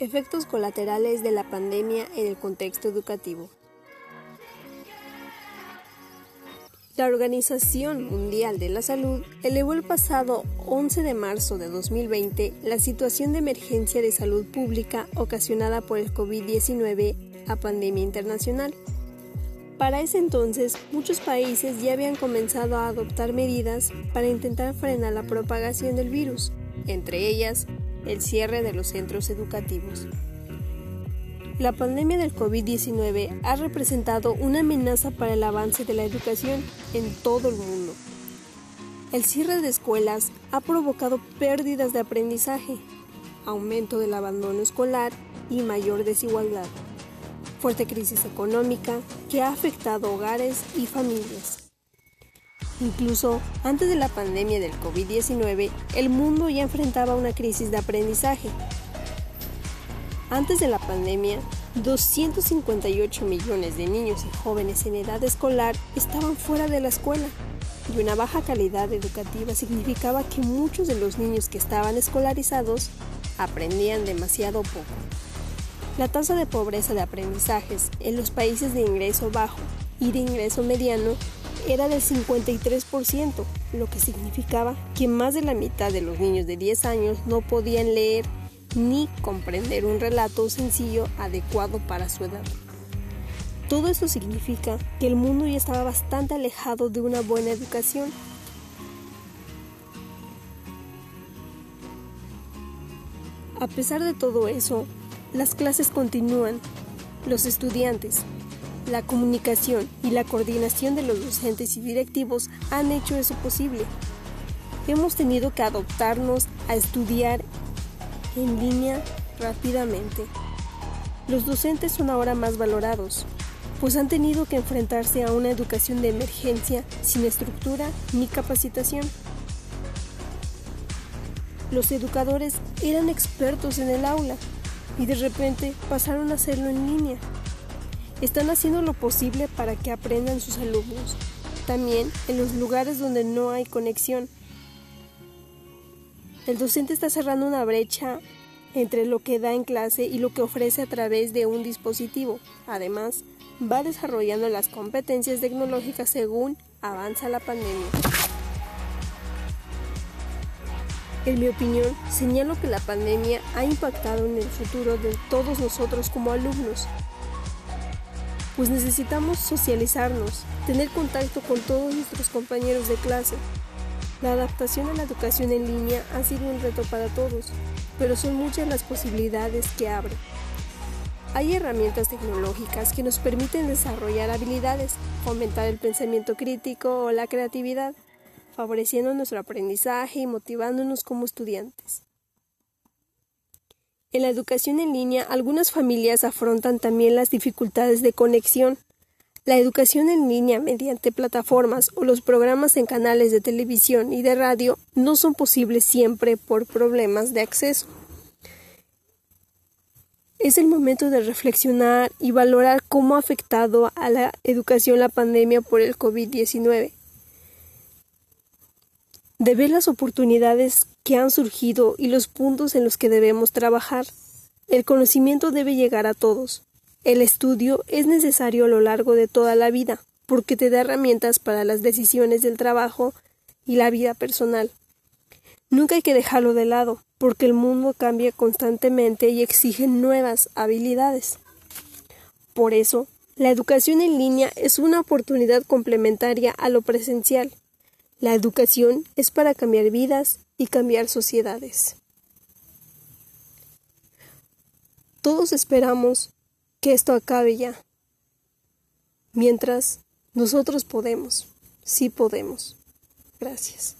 Efectos colaterales de la pandemia en el contexto educativo. La Organización Mundial de la Salud elevó el pasado 11 de marzo de 2020 la situación de emergencia de salud pública ocasionada por el COVID-19 a pandemia internacional. Para ese entonces, muchos países ya habían comenzado a adoptar medidas para intentar frenar la propagación del virus, entre ellas el cierre de los centros educativos. La pandemia del COVID-19 ha representado una amenaza para el avance de la educación en todo el mundo. El cierre de escuelas ha provocado pérdidas de aprendizaje, aumento del abandono escolar y mayor desigualdad. Fuerte crisis económica que ha afectado hogares y familias. Incluso antes de la pandemia del COVID-19, el mundo ya enfrentaba una crisis de aprendizaje. Antes de la pandemia, 258 millones de niños y jóvenes en edad escolar estaban fuera de la escuela y una baja calidad educativa significaba que muchos de los niños que estaban escolarizados aprendían demasiado poco. La tasa de pobreza de aprendizajes en los países de ingreso bajo y de ingreso mediano era del 53%, lo que significaba que más de la mitad de los niños de 10 años no podían leer ni comprender un relato sencillo adecuado para su edad. Todo eso significa que el mundo ya estaba bastante alejado de una buena educación. A pesar de todo eso, las clases continúan. Los estudiantes, la comunicación y la coordinación de los docentes y directivos han hecho eso posible. Hemos tenido que adoptarnos a estudiar en línea rápidamente. Los docentes son ahora más valorados, pues han tenido que enfrentarse a una educación de emergencia sin estructura ni capacitación. Los educadores eran expertos en el aula y de repente pasaron a hacerlo en línea. Están haciendo lo posible para que aprendan sus alumnos, también en los lugares donde no hay conexión. El docente está cerrando una brecha entre lo que da en clase y lo que ofrece a través de un dispositivo. Además, va desarrollando las competencias tecnológicas según avanza la pandemia. En mi opinión, señalo que la pandemia ha impactado en el futuro de todos nosotros como alumnos, pues necesitamos socializarnos, tener contacto con todos nuestros compañeros de clase. La adaptación a la educación en línea ha sido un reto para todos, pero son muchas las posibilidades que abre. Hay herramientas tecnológicas que nos permiten desarrollar habilidades, fomentar el pensamiento crítico o la creatividad, favoreciendo nuestro aprendizaje y motivándonos como estudiantes. En la educación en línea, algunas familias afrontan también las dificultades de conexión. La educación en línea mediante plataformas o los programas en canales de televisión y de radio no son posibles siempre por problemas de acceso. Es el momento de reflexionar y valorar cómo ha afectado a la educación la pandemia por el COVID-19 de ver las oportunidades que han surgido y los puntos en los que debemos trabajar. El conocimiento debe llegar a todos. El estudio es necesario a lo largo de toda la vida, porque te da herramientas para las decisiones del trabajo y la vida personal. Nunca hay que dejarlo de lado, porque el mundo cambia constantemente y exige nuevas habilidades. Por eso, la educación en línea es una oportunidad complementaria a lo presencial. La educación es para cambiar vidas y cambiar sociedades. Todos esperamos que esto acabe ya. Mientras, nosotros podemos, sí podemos. Gracias.